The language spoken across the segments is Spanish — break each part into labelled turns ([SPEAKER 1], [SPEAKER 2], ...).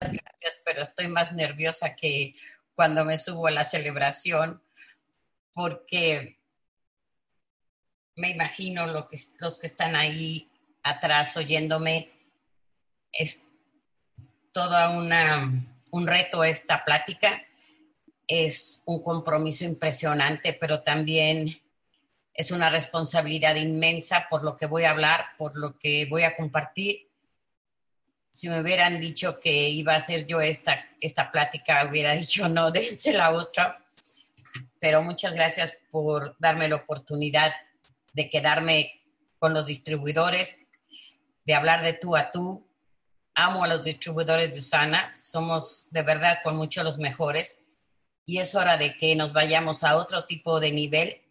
[SPEAKER 1] Gracias, pero estoy más nerviosa que cuando me subo a la celebración porque me imagino lo que, los que están ahí atrás oyéndome. Es toda un reto esta plática. Es un compromiso impresionante, pero también es una responsabilidad inmensa por lo que voy a hablar, por lo que voy a compartir. Si me hubieran dicho que iba a hacer yo esta, esta plática, hubiera dicho no, déjense la otra. Pero muchas gracias por darme la oportunidad de quedarme con los distribuidores, de hablar de tú a tú. Amo a los distribuidores de Usana, somos de verdad con mucho los mejores y es hora de que nos vayamos a otro tipo de nivel,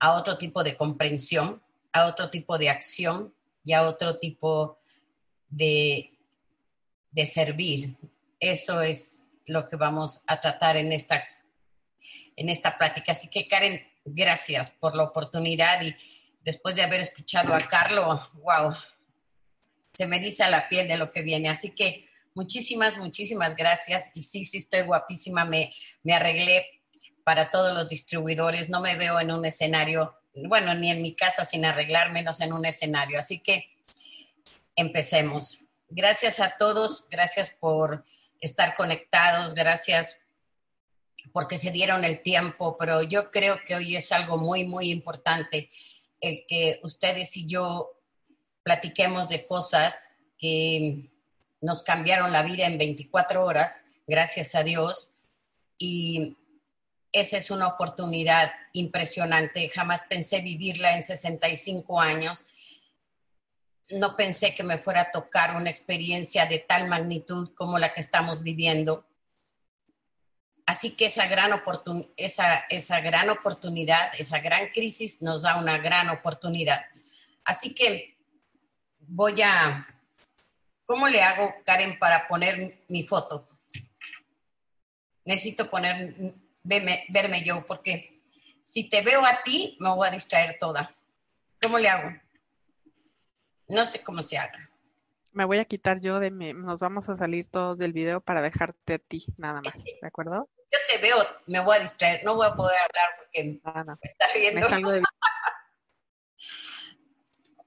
[SPEAKER 1] a otro tipo de comprensión, a otro tipo de acción y a otro tipo de, de servir. Eso es lo que vamos a tratar en esta, en esta plática. Así que Karen, gracias por la oportunidad y después de haber escuchado a Carlos, wow, se me dice la piel de lo que viene. Así que muchísimas, muchísimas gracias. Y sí, sí, estoy guapísima. Me, me arreglé para todos los distribuidores. No me veo en un escenario, bueno, ni en mi casa sin arreglar, menos en un escenario. Así que empecemos. Gracias a todos. Gracias por estar conectados. Gracias porque se dieron el tiempo, pero yo creo que hoy es algo muy, muy importante el que ustedes y yo platiquemos de cosas que nos cambiaron la vida en 24 horas, gracias a Dios. Y esa es una oportunidad impresionante. Jamás pensé vivirla en 65 años. No pensé que me fuera a tocar una experiencia de tal magnitud como la que estamos viviendo. Así que esa gran, esa, esa gran oportunidad, esa gran crisis nos da una gran oportunidad. Así que voy a, ¿cómo le hago, Karen, para poner mi foto? Necesito poner, verme, verme yo, porque si te veo a ti, me voy a distraer toda. ¿Cómo le hago? No sé cómo se haga.
[SPEAKER 2] Me voy a quitar yo de mi, nos vamos a salir todos del video para dejarte a ti, nada más, ¿de acuerdo?
[SPEAKER 1] Yo te veo, me voy a distraer, no voy a poder hablar porque me está viendo.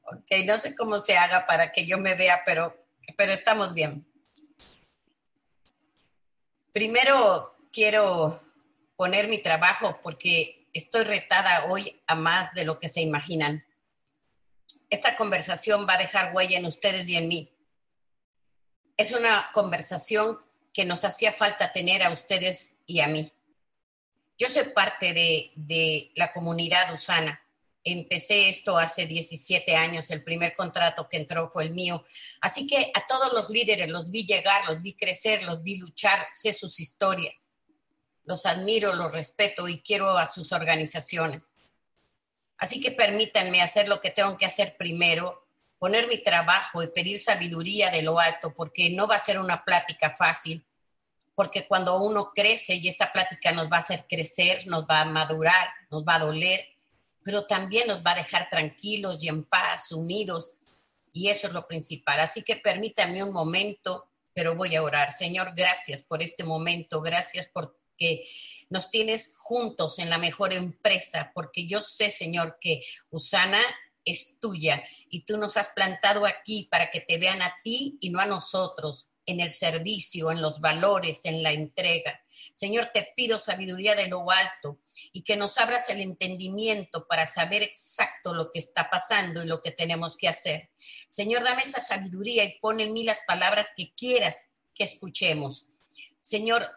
[SPEAKER 1] ok, no sé cómo se haga para que yo me vea, pero, pero estamos bien. Primero quiero poner mi trabajo porque estoy retada hoy a más de lo que se imaginan. Esta conversación va a dejar huella en ustedes y en mí es una conversación que nos hacía falta tener a ustedes y a mí. Yo soy parte de, la comunidad usana. Empecé esto hace 17 años, el primer contrato que entró fue el mío. Así que a todos los líderes los vi llegar, los vi crecer, los vi luchar, sé sus historias. Los admiro, los respeto y quiero a sus organizaciones. Así que permítanme hacer lo que tengo que hacer primero poner mi trabajo y pedir sabiduría de lo alto, porque no va a ser una plática fácil, porque cuando uno crece y esta plática nos va a hacer crecer, nos va a madurar, nos va a doler, pero también nos va a dejar tranquilos y en paz, unidos, y eso es lo principal. Así que permítame un momento, pero voy a orar. Señor, gracias por este momento, gracias porque nos tienes juntos en la mejor empresa, porque yo sé, Señor, que Usana es tuya y tú nos has plantado aquí para que te vean a ti y no a nosotros en el servicio, en los valores, en la entrega. Señor, te pido sabiduría de lo alto y que nos abras el entendimiento para saber exacto lo que está pasando y lo que tenemos que hacer. Señor, dame esa sabiduría y pon en mí las palabras que quieras que escuchemos. Señor,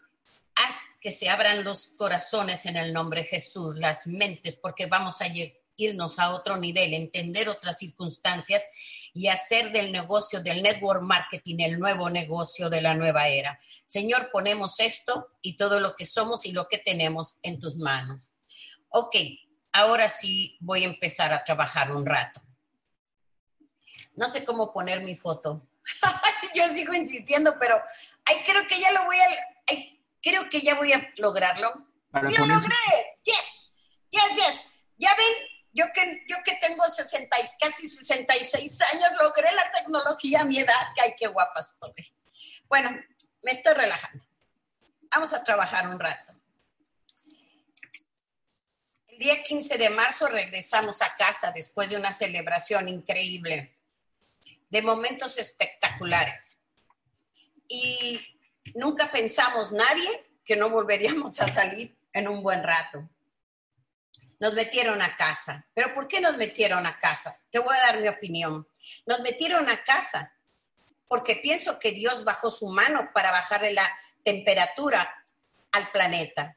[SPEAKER 1] haz que se abran los corazones en el nombre de Jesús, las mentes, porque vamos a irnos a otro nivel, entender otras circunstancias y hacer del negocio del network marketing el nuevo negocio de la nueva era. Señor, ponemos esto y todo lo que somos y lo que tenemos en tus manos. Ok, ahora sí voy a empezar a trabajar un rato. No sé cómo poner mi foto. Yo sigo insistiendo, pero ay, creo que ya lo voy a, creo que ya voy a lograrlo. ¡Lo logré! ¡Yes! ¡Yes, yes! Ya ven, yo que, yo que tengo 60 casi 66 años, logré la tecnología a mi edad, que ay, qué guapa estoy. Bueno, me estoy relajando. Vamos a trabajar un rato. El día 15 de marzo regresamos a casa después de una celebración increíble de momentos espectaculares. Y nunca pensamos nadie que no volveríamos a salir en un buen rato. Nos metieron a casa. ¿Pero por qué nos metieron a casa? Te voy a dar mi opinión. Nos metieron a casa porque pienso que Dios bajó su mano para bajarle la temperatura al planeta.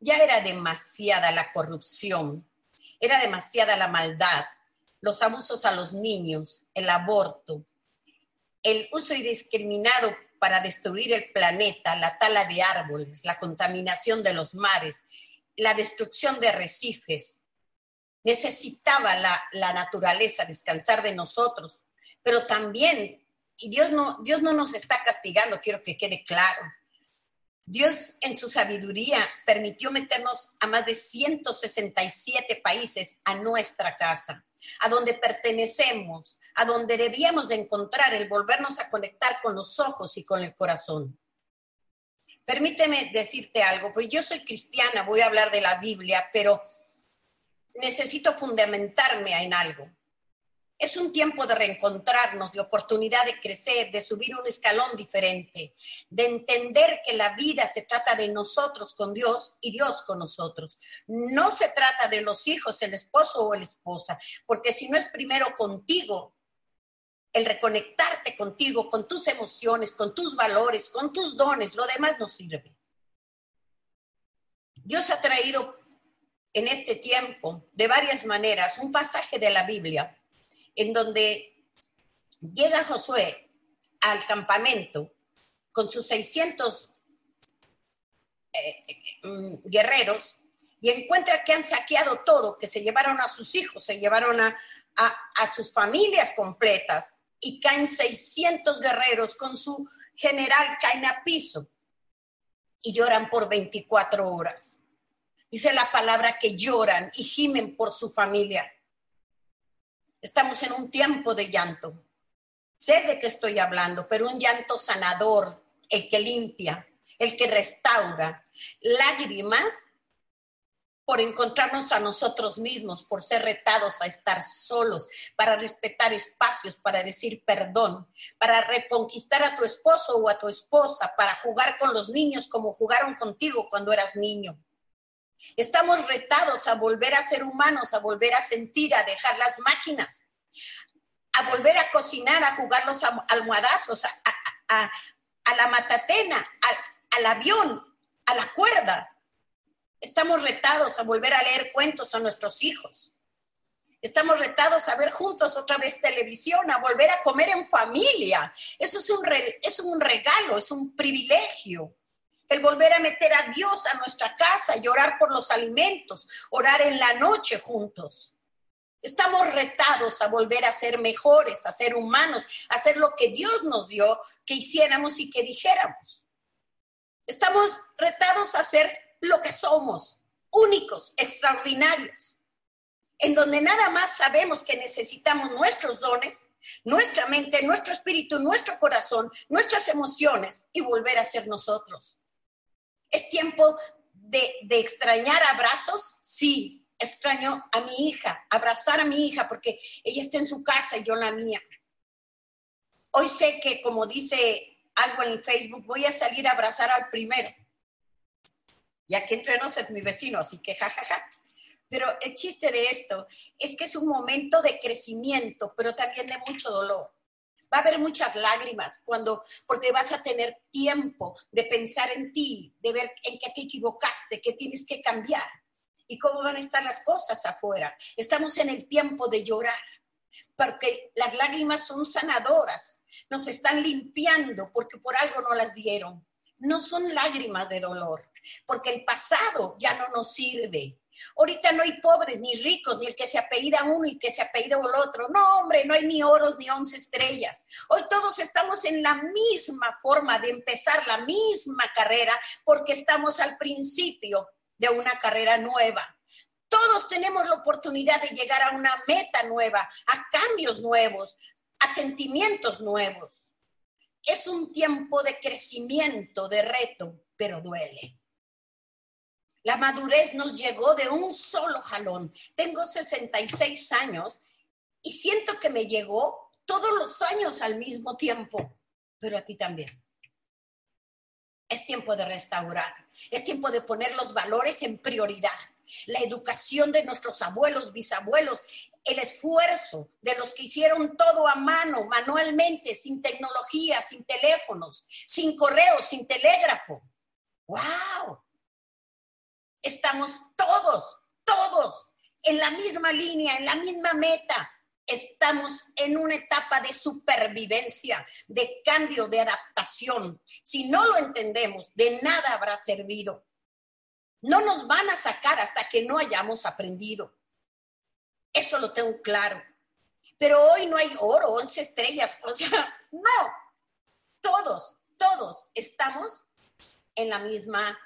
[SPEAKER 1] Ya era demasiada la corrupción, era demasiada la maldad, los abusos a los niños, el aborto, el uso indiscriminado para destruir el planeta, la tala de árboles, la contaminación de los mares, la destrucción de arrecifes. Necesitaba la, la naturaleza descansar de nosotros, pero también, y Dios no, Dios no nos está castigando, quiero que quede claro. Dios en su sabiduría permitió meternos a más de 167 países a nuestra casa a donde pertenecemos, a donde debíamos de encontrar el volvernos a conectar con los ojos y con el corazón. Permíteme decirte algo, pues yo soy cristiana, voy a hablar de la Biblia, pero necesito fundamentarme en algo. Es un tiempo de reencontrarnos, de oportunidad de crecer, de subir un escalón diferente, de entender que la vida se trata de nosotros con Dios y Dios con nosotros. No se trata de los hijos, el esposo o la esposa, porque si no es primero contigo, el reconectarte contigo, con tus emociones, con tus valores, con tus dones, lo demás no sirve. Dios ha traído en este tiempo, de varias maneras, un pasaje de la Biblia en donde llega Josué al campamento con sus 600 eh, mm, guerreros y encuentra que han saqueado todo, que se llevaron a sus hijos, se llevaron a, a sus familias completas y caen 600 guerreros con su general, caen a piso y lloran por 24 horas. Dice la palabra que lloran y gimen por su familia. Estamos en un tiempo de llanto. Sé de qué estoy hablando, pero un llanto sanador, el que limpia, el que restaura. Lágrimas por encontrarnos a nosotros mismos, por ser retados a estar solos, para respetar espacios, para decir perdón, para reconquistar a tu esposo o a tu esposa, para jugar con los niños como jugaron contigo cuando eras niño. Estamos retados a volver a ser humanos, a volver a sentir, a dejar las máquinas, a volver a cocinar, a jugar los almohadazos, a, la matatena, al avión, a la cuerda. Estamos retados a volver a leer cuentos a nuestros hijos. Estamos retados a ver juntos otra vez televisión, a volver a comer en familia. Eso es un, es un regalo, es un privilegio el volver a meter a Dios a nuestra casa y orar por los alimentos, orar en la noche juntos. Estamos retados a volver a ser mejores, a ser humanos, a hacer lo que Dios nos dio que hiciéramos y que dijéramos. Estamos retados a ser lo que somos, únicos, extraordinarios, en donde nada más sabemos que necesitamos nuestros dones, nuestra mente, nuestro espíritu, nuestro corazón, nuestras emociones y volver a ser nosotros. ¿Es tiempo de, extrañar abrazos? Sí, extraño a mi hija, abrazar a mi hija porque ella está en su casa y yo la mía. Hoy sé que, como dice algo en Facebook, voy a salir a abrazar al primero. Ya que entre nosotros es mi vecino, así que jajaja. Ja, ja. Pero el chiste de esto es que es un momento de crecimiento, pero también de mucho dolor. Va a haber muchas lágrimas cuando, porque vas a tener tiempo de pensar en ti, de ver en qué te equivocaste, qué tienes que cambiar. y cómo van a estar las cosas afuera. Estamos en el tiempo de llorar, porque las lágrimas son sanadoras, nos están limpiando porque por algo no las dieron. No son lágrimas de dolor, porque el pasado ya no nos sirve. Ahorita no hay pobres ni ricos, ni el que se apellida uno y que se apellida el otro. No, hombre, no hay ni oros ni once estrellas. Hoy todos estamos en la misma forma de empezar la misma carrera porque estamos al principio de una carrera nueva. Todos tenemos la oportunidad de llegar a una meta nueva, a cambios nuevos, a sentimientos nuevos. Es un tiempo de crecimiento, de reto, pero duele. La madurez nos llegó de un solo jalón. Tengo 66 años y siento que me llegó todos los años al mismo tiempo, pero a ti también. Es tiempo de restaurar, es tiempo de poner los valores en prioridad. La educación de nuestros abuelos, bisabuelos, el esfuerzo de los que hicieron todo a mano, manualmente, sin tecnología, sin teléfonos, sin correo, sin telégrafo. ¡Wow! Estamos todos, todos en la misma línea, en la misma meta. Estamos en una etapa de supervivencia, de cambio, de adaptación. Si no lo entendemos, de nada habrá servido. No nos van a sacar hasta que no hayamos aprendido. Eso lo tengo claro. Pero hoy no hay oro, once estrellas. O sea, no. Todos, todos estamos en la misma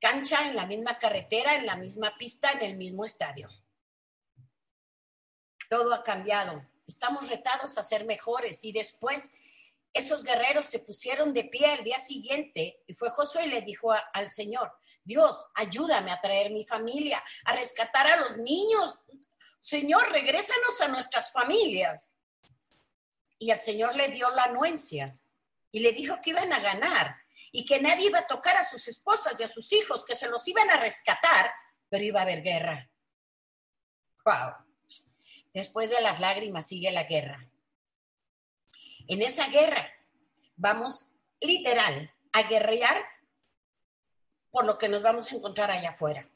[SPEAKER 1] cancha, en la misma carretera, en la misma pista, en el mismo estadio. Todo ha cambiado. Estamos retados a ser mejores y después esos guerreros se pusieron de pie al día siguiente y fue Josué y le dijo al Señor, Dios, ayúdame a traer mi familia, a rescatar a los niños. Señor, regrésanos a nuestras familias. Y el Señor le dio la anuencia y le dijo que iban a ganar y que nadie iba a tocar a sus esposas y a sus hijos, que se los iban a rescatar, pero iba a haber guerra. Wow. Después de las lágrimas sigue la guerra. En esa guerra vamos literal a guerrear por lo que nos vamos a encontrar allá afuera.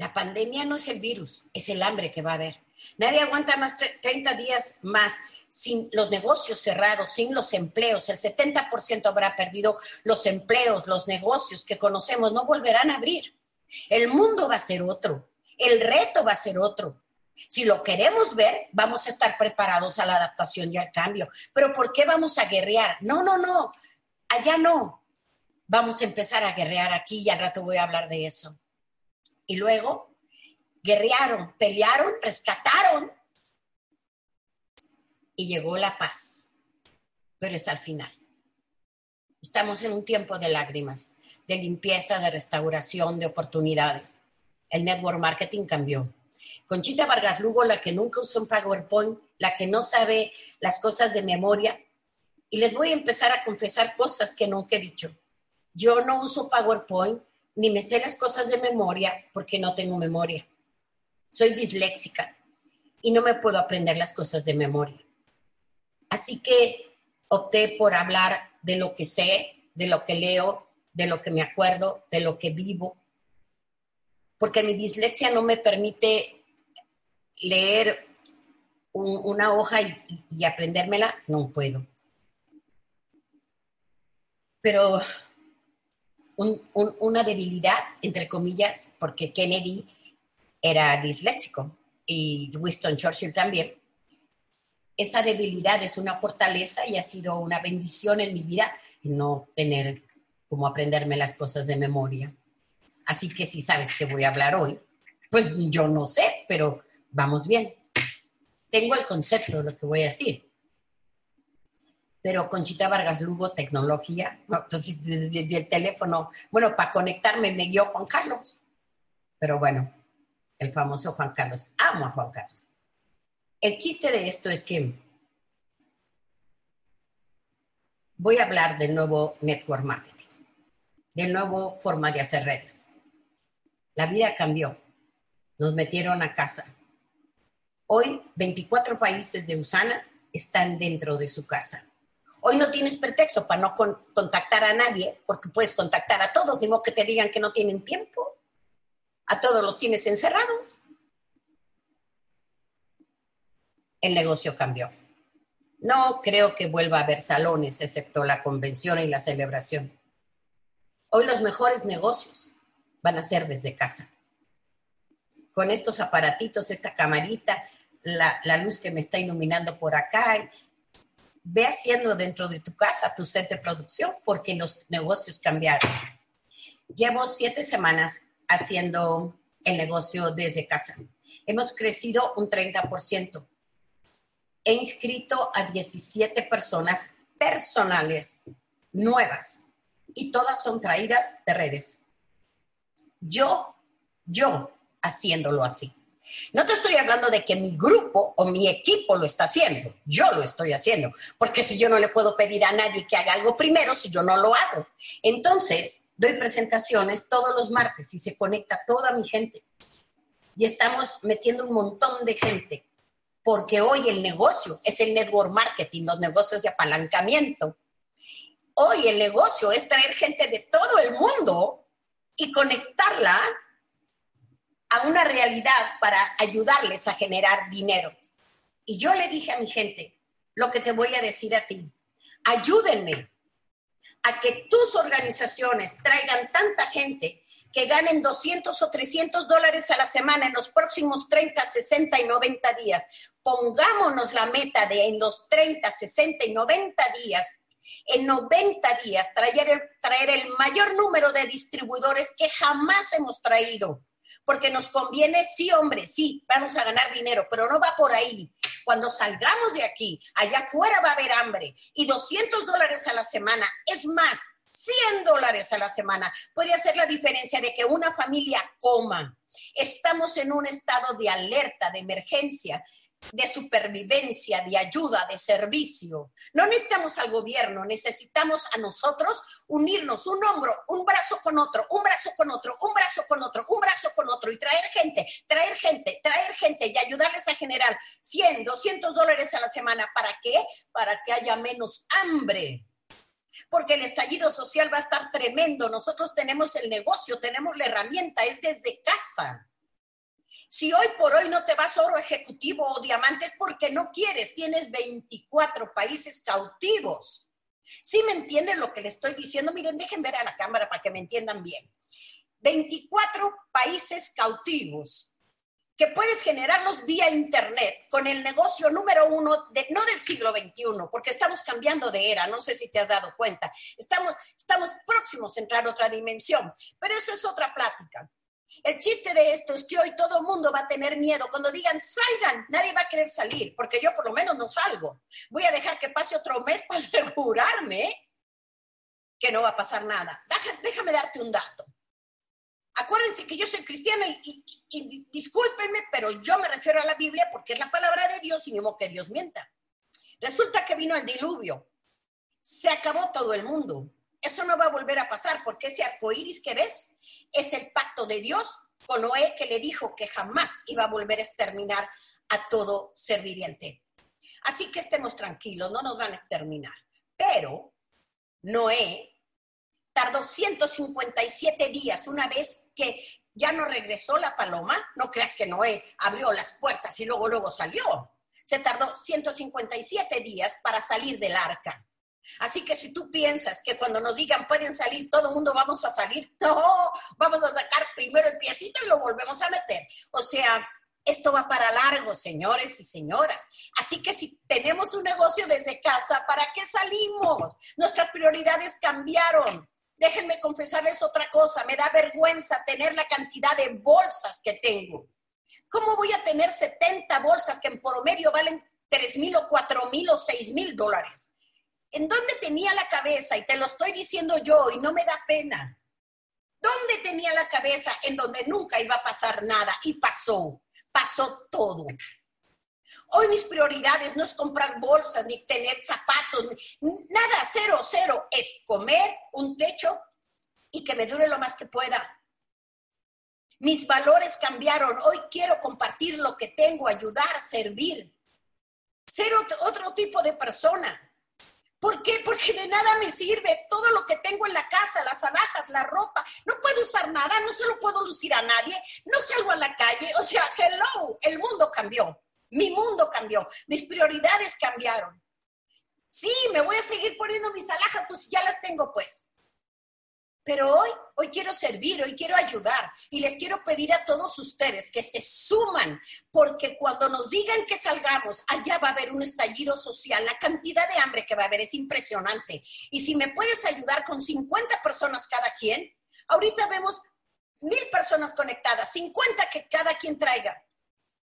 [SPEAKER 1] La pandemia no es el virus, es el hambre que va a haber. Nadie aguanta más 30 días más sin los negocios cerrados, sin los empleos, el 70% habrá perdido los empleos, los negocios que conocemos, no volverán a abrir. El mundo va a ser otro, el reto va a ser otro. Si lo queremos ver, vamos a estar preparados a la adaptación y al cambio. Pero ¿por qué vamos a guerrear? No, no, no, allá no. Vamos a empezar a guerrear aquí y al rato voy a hablar de eso. Y luego, guerrearon, pelearon, rescataron y llegó la paz. Pero es al final. Estamos en un tiempo de lágrimas, de limpieza, de restauración, de oportunidades. El network marketing cambió. Conchita Vargas Lugo, la que nunca usó un PowerPoint, la que no sabe las cosas de memoria. Y les voy a empezar a confesar cosas que nunca he dicho. Yo no uso PowerPoint, ni me sé las cosas de memoria porque no tengo memoria. Soy disléxica y no me puedo aprender las cosas de memoria. Así que opté por hablar de lo que sé, de lo que leo, de lo que me acuerdo, de lo que vivo, porque mi dislexia no me permite leer una hoja y, aprendérmela, no puedo. Pero una debilidad, entre comillas, porque Kennedy era disléxico y Winston Churchill también, esa debilidad es una fortaleza y ha sido una bendición en mi vida no tener como aprenderme las cosas de memoria. Así que si sabes que voy a hablar hoy, pues yo no sé, pero vamos bien. Tengo el concepto de lo que voy a decir. Pero Conchita Vargas Lugo, tecnología, desde el teléfono, bueno, para conectarme me guió Juan Carlos. Pero bueno, el famoso Juan Carlos. Amo a Juan Carlos. El chiste de esto es que voy a hablar del nuevo network marketing, del nuevo forma de hacer redes. La vida cambió. Nos metieron a casa. Hoy 24 países de Usana están dentro de su casa. Hoy no tienes pretexto para no contactar a nadie, porque puedes contactar a todos, ni modo que te digan que no tienen tiempo. A todos los tienes encerrados. El negocio cambió. No creo que vuelva a haber salones, excepto la convención y la celebración. Hoy los mejores negocios van a ser desde casa. Con estos aparatitos, esta camarita, la, la luz que me está iluminando por acá, ve haciendo dentro de tu casa tu set de producción porque los negocios cambiaron. Llevo siete semanas haciendo el negocio desde casa. Hemos crecido un 30%. He inscrito a 17 personas personales nuevas y todas son traídas de redes. Yo, yo haciéndolo así. No te estoy hablando de que mi grupo o mi equipo lo está haciendo, yo lo estoy haciendo, porque si yo no le puedo pedir a nadie que haga algo primero, si yo no lo hago. Entonces, doy presentaciones todos los martes y se conecta toda mi gente. Y estamos metiendo un montón de gente, porque hoy el negocio es el network marketing, los negocios de apalancamiento. Hoy el negocio es traer gente de todo el mundo y conectarla a una realidad para ayudarles a generar dinero. Y yo le dije a mi gente, lo que te voy a decir a ti, ayúdenme a que tus organizaciones traigan tanta gente que ganen 200 o 300 dólares a la semana en los próximos 30, 60 y 90 días. Pongámonos la meta de en los 30, 60 y 90 días en 90 días traer el, traer el mayor número de distribuidores que jamás hemos traído porque nos conviene, sí, hombre, sí, vamos a ganar dinero, pero no va por ahí. Cuando salgamos de aquí, allá afuera va a haber hambre y 200 dólares a la semana, es más, 100 dólares a la semana puede hacer la diferencia de que una familia coma. Estamos en un estado de alerta, de emergencia de supervivencia, de ayuda, de servicio. No necesitamos al gobierno, necesitamos a nosotros unirnos un hombro, un brazo con otro, un brazo con otro, un brazo con otro, un brazo con otro y traer gente, traer gente, traer gente y ayudarles a generar 100, 200 dólares a la semana. ¿Para qué? Para que haya menos hambre. Porque el estallido social va a estar tremendo. Nosotros tenemos el negocio, tenemos la herramienta, es desde casa. Si hoy por hoy no te vas oro ejecutivo o diamantes porque no quieres, tienes 24 países cautivos. ¿Sí me entienden lo que le estoy diciendo? Miren, dejen ver a la cámara para que me entiendan bien. 24 países cautivos que puedes generarlos vía Internet con el negocio número uno, de, no del siglo XXI, porque estamos cambiando de era, no sé si te has dado cuenta. Estamos, estamos próximos a entrar a otra dimensión, pero eso es otra plática. El chiste de esto es que hoy todo el mundo va a tener miedo. Cuando digan salgan, nadie va a querer salir, porque yo por lo menos no salgo. Voy a dejar que pase otro mes para asegurarme que no va a pasar nada. Déjame, darte un dato. Acuérdense que yo soy cristiana y, discúlpenme, pero yo me refiero a la Biblia porque es la palabra de Dios y modo que Dios mienta. Resulta que vino el diluvio. Se acabó todo el mundo. Eso no va a volver a pasar porque ese arco iris que ves es el pacto de Dios con Noé que le dijo que jamás iba a volver a exterminar a todo ser viviente. Así que estemos tranquilos, no nos van a exterminar. Pero Noé tardó 157 días una vez que ya no regresó la paloma. No creas que Noé abrió las puertas y luego luego salió. Se tardó 157 días para salir del arca. Así que si tú piensas que cuando nos digan pueden salir, todo el mundo vamos a salir, no, vamos a sacar primero el piecito y lo volvemos a meter. O sea, esto va para largo, señores y señoras. Así que si tenemos un negocio desde casa, ¿para qué salimos? Nuestras prioridades cambiaron. Déjenme confesarles otra cosa, me da vergüenza tener la cantidad de bolsas que tengo. ¿Cómo voy a tener 70 bolsas que en promedio valen 3 mil o 4 mil o 6 mil dólares? ¿En dónde tenía la cabeza? Y te lo estoy diciendo yo y no me da pena. ¿Dónde tenía la cabeza? En donde nunca iba a pasar nada y pasó, pasó todo. Hoy mis prioridades no es comprar bolsas ni tener zapatos, nada, cero, cero. Es comer un techo y que me dure lo más que pueda. Mis valores cambiaron. Hoy quiero compartir lo que tengo, ayudar, servir. Ser otro, tipo de persona. ¿Por qué? Porque de nada me sirve todo lo que tengo en la casa, las alhajas, la ropa. No puedo usar nada, no se lo puedo lucir a nadie, no salgo a la calle. O sea, hello, el mundo cambió. Mi mundo cambió, mis prioridades cambiaron. Sí, me voy a seguir poniendo mis alhajas, pues ya las tengo pues. Pero hoy, hoy quiero servir, hoy quiero ayudar y les quiero pedir a todos ustedes que se suman, porque cuando nos digan que salgamos, allá va a haber un estallido social, la cantidad de hambre que va a haber es impresionante. Y si me puedes ayudar con 50 personas cada quien, ahorita vemos mil personas conectadas, 50 que cada quien traiga.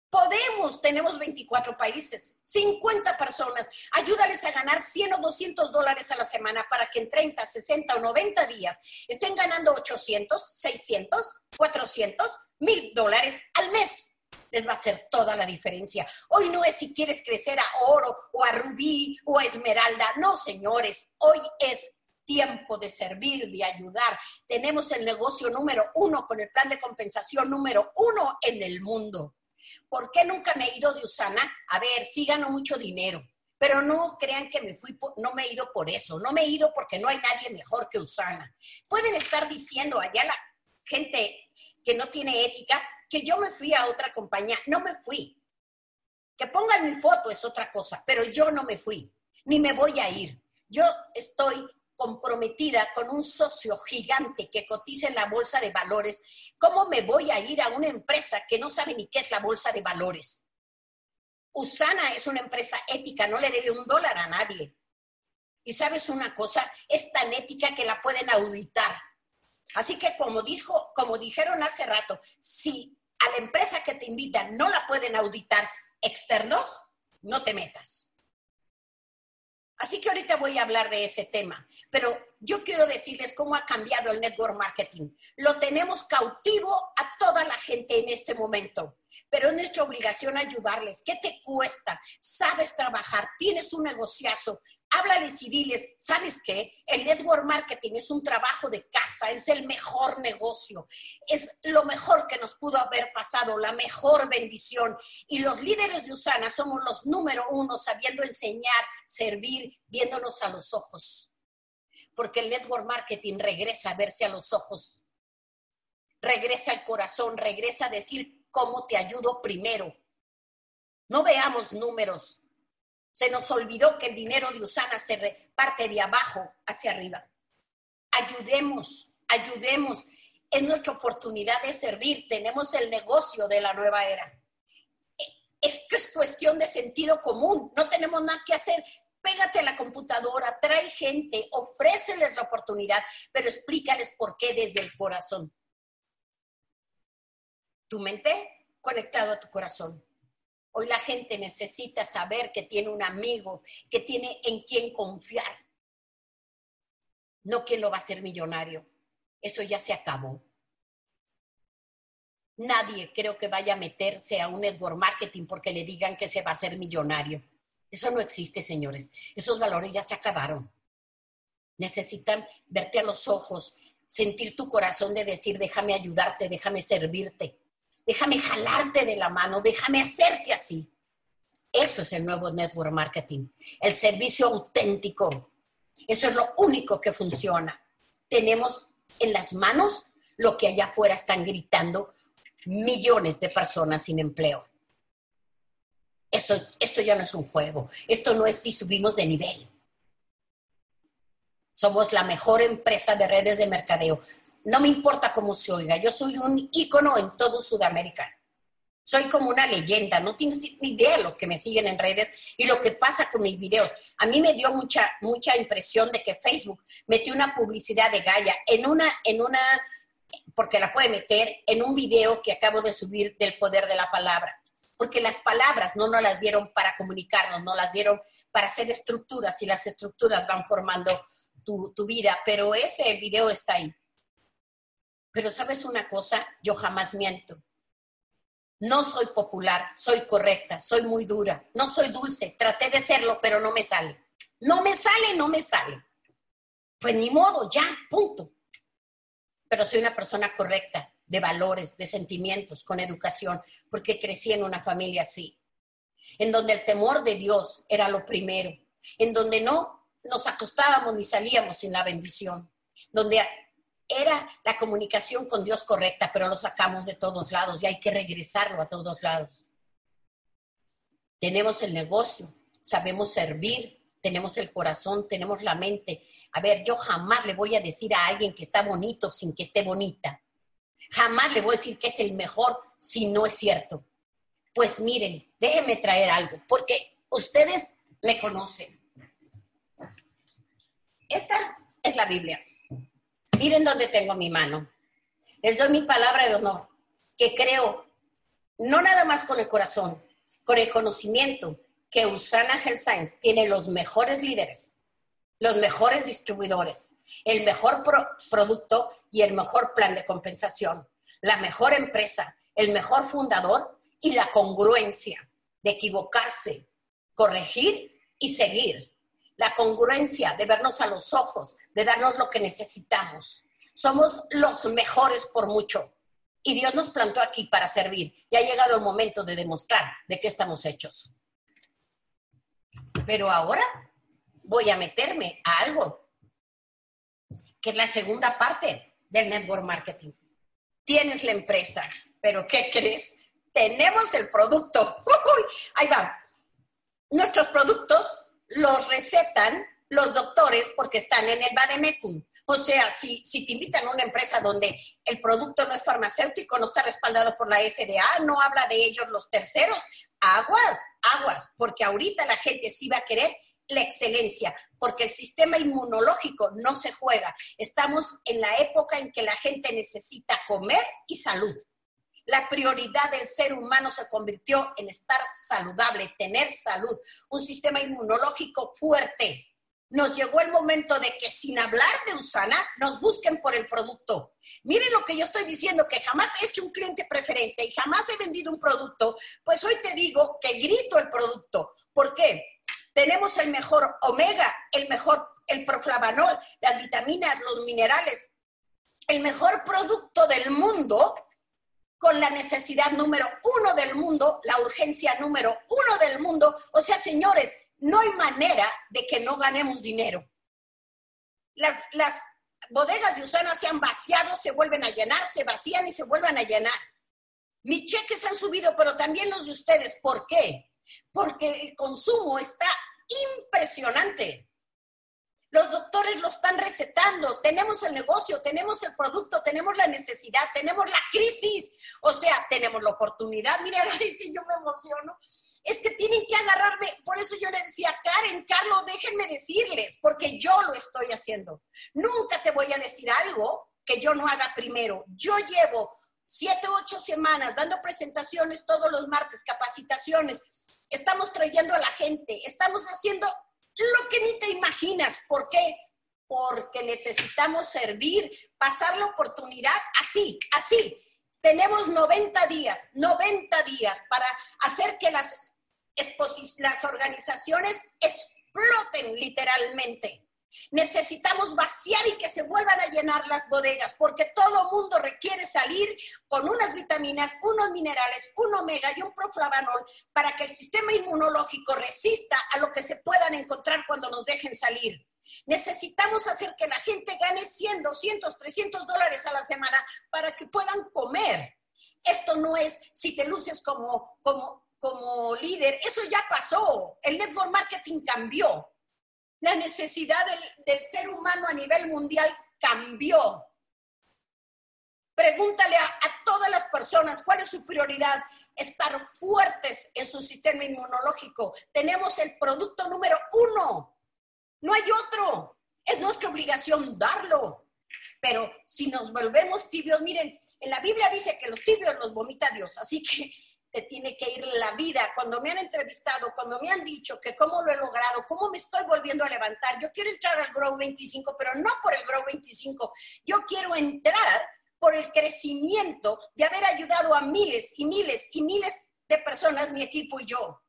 [SPEAKER 1] Podemos, tenemos 24 países, 50 personas. Ayúdales a ganar 100 o 200 dólares a la semana para que en 30, 60 o 90 días estén ganando 800, 600, 400, 1000 dólares al mes. Les va a hacer toda la diferencia. Hoy no es si quieres crecer a oro o a rubí o a esmeralda. No, señores, hoy es tiempo de servir, de ayudar. Tenemos el negocio número uno con el plan de compensación número uno en el mundo. ¿Por qué nunca me he ido de Usana? A ver, sí gano mucho dinero, pero no crean que me fui, no me he ido por eso, no me he ido porque no hay nadie mejor que Usana. Pueden estar diciendo allá la gente que no tiene ética que yo me fui a otra compañía, no me fui. Que pongan mi foto es otra cosa, pero yo no me fui, ni me voy a ir. Yo estoy comprometida con un socio gigante que cotiza en la bolsa de valores, ¿cómo me voy a ir a una empresa que no sabe ni qué es la bolsa de valores? Usana es una empresa ética, no le debe un dólar a nadie. Y sabes una cosa, es tan ética que la pueden auditar. Así que como dijo, como dijeron hace rato, si a la empresa que te invitan no la pueden auditar externos, no te metas. Así que ahorita voy a hablar de ese tema, pero yo quiero decirles cómo ha cambiado el network marketing. Lo tenemos cautivo a toda la gente en este momento, pero es nuestra obligación ayudarles. ¿Qué te cuesta? ¿Sabes trabajar? ¿Tienes un negociazo? Háblales y diles, ¿sabes qué? El network marketing es un trabajo de casa, es el mejor negocio, es lo mejor que nos pudo haber pasado, la mejor bendición. Y los líderes de Usana somos los número uno sabiendo enseñar, servir, viéndonos a los ojos. Porque el network marketing regresa a verse a los ojos, regresa al corazón, regresa a decir cómo te ayudo primero. No veamos números, se nos olvidó que el dinero de Usana se reparte de abajo hacia arriba. Ayudemos, ayudemos. Es nuestra oportunidad de servir. Tenemos el negocio de la nueva era. Esto es cuestión de sentido común. No tenemos nada que hacer. Pégate a la computadora, trae gente, ofréceles la oportunidad, pero explícales por qué desde el corazón. Tu mente conectado a tu corazón. Hoy la gente necesita saber que tiene un amigo, que tiene en quien confiar. No quien lo va a hacer millonario. Eso ya se acabó. Nadie creo que vaya a meterse a un network marketing porque le digan que se va a hacer millonario. Eso no existe, señores. Esos valores ya se acabaron. Necesitan verte a los ojos, sentir tu corazón de decir, déjame ayudarte, déjame servirte déjame jalarte de la mano, déjame hacerte así. Eso es el nuevo network marketing, el servicio auténtico. Eso es lo único que funciona. Tenemos en las manos lo que allá afuera están gritando millones de personas sin empleo. Eso, esto ya no es un juego. Esto no es si subimos de nivel. Somos la mejor empresa de redes de mercadeo no me importa cómo se oiga, yo soy un ícono en todo Sudamérica. Soy como una leyenda, no tienes ni idea de lo que me siguen en redes y lo que pasa con mis videos. A mí me dio mucha, mucha impresión de que Facebook metió una publicidad de Gaia en una, en una, porque la puede meter en un video que acabo de subir del poder de la palabra. Porque las palabras no nos las dieron para comunicarnos, no las dieron para hacer estructuras y las estructuras van formando tu, tu vida, pero ese video está ahí. Pero sabes una cosa, yo jamás miento. No soy popular, soy correcta, soy muy dura, no soy dulce, traté de serlo, pero no me sale. No me sale, no me sale. Pues ni modo, ya, punto. Pero soy una persona correcta, de valores, de sentimientos, con educación, porque crecí en una familia así, en donde el temor de Dios era lo primero, en donde no nos acostábamos ni salíamos sin la bendición, donde era la comunicación con Dios correcta, pero lo sacamos de todos lados y hay que regresarlo a todos lados. Tenemos el negocio, sabemos servir, tenemos el corazón, tenemos la mente. A ver, yo jamás le voy a decir a alguien que está bonito sin que esté bonita. Jamás le voy a decir que es el mejor si no es cierto. Pues miren, déjenme traer algo, porque ustedes me conocen. Esta es la Biblia. Miren dónde tengo mi mano. Les doy mi palabra de honor, que creo, no nada más con el corazón, con el conocimiento, que Usana Health Science tiene los mejores líderes, los mejores distribuidores, el mejor producto y el mejor plan de compensación, la mejor empresa, el mejor fundador y la congruencia de equivocarse, corregir y seguir la congruencia de vernos a los ojos, de darnos lo que necesitamos. Somos los mejores por mucho. Y Dios nos plantó aquí para servir. Y ha llegado el momento de demostrar de qué estamos hechos. Pero ahora voy a meterme a algo, que es la segunda parte del network marketing. Tienes la empresa, pero ¿qué crees? Tenemos el producto. ahí va. Nuestros productos los recetan los doctores porque están en el Bademecum. O sea, si, si te invitan a una empresa donde el producto no es farmacéutico, no está respaldado por la FDA, no habla de ellos los terceros, aguas, aguas, porque ahorita la gente sí va a querer la excelencia, porque el sistema inmunológico no se juega. Estamos en la época en que la gente necesita comer y salud. La prioridad del ser humano se convirtió en estar saludable, tener salud, un sistema inmunológico fuerte. Nos llegó el momento de que sin hablar de Usana, nos busquen por el producto. Miren lo que yo estoy diciendo, que jamás he hecho un cliente preferente y jamás he vendido un producto, pues hoy te digo que grito el producto. ¿Por qué? Tenemos el mejor omega, el mejor, el proflavanol, las vitaminas, los minerales, el mejor producto del mundo con la necesidad número uno del mundo, la urgencia número uno del mundo. O sea, señores, no hay manera de que no ganemos dinero. Las, las bodegas de Usana se han vaciado, se vuelven a llenar, se vacían y se vuelven a llenar. Mis cheques han subido, pero también los de ustedes. ¿Por qué? Porque el consumo está impresionante. Los doctores lo están recetando, tenemos el negocio, tenemos el producto, tenemos la necesidad, tenemos la crisis, o sea, tenemos la oportunidad. Mira, que yo me emociono. Es que tienen que agarrarme, por eso yo le decía, Karen, Carlos, déjenme decirles, porque yo lo estoy haciendo. Nunca te voy a decir algo que yo no haga primero. Yo llevo siete, ocho semanas dando presentaciones todos los martes, capacitaciones. Estamos trayendo a la gente, estamos haciendo lo que ni te imaginas. ¿Por qué? Porque necesitamos servir, pasar la oportunidad así, así. Tenemos 90 días, 90 días para hacer que las, las organizaciones exploten literalmente. Necesitamos vaciar y que se vuelvan a llenar las bodegas, porque todo mundo requiere salir con unas vitaminas, unos minerales, un omega y un proflavanol para que el sistema inmunológico resista a lo que se puedan encontrar cuando nos dejen salir. Necesitamos hacer que la gente gane 100, 200, 300 dólares a la semana para que puedan comer. Esto no es si te luces como, como, como líder, eso ya pasó. El network marketing cambió la necesidad del, ser humano a nivel mundial cambió. Pregúntale a, todas las personas cuál es su prioridad. Estar fuertes en su sistema inmunológico. Tenemos el producto número uno. No hay otro. Es nuestra obligación darlo. Pero si nos volvemos tibios, miren, en la Biblia dice que los tibios los vomita Dios. Así que tiene que ir la vida. Cuando me han entrevistado, cuando me han dicho que cómo lo he logrado, cómo me estoy volviendo a levantar, yo quiero entrar al Grow 25, pero no por el Grow 25, yo quiero entrar por el crecimiento de haber ayudado a miles y miles y miles de personas, mi equipo y yo.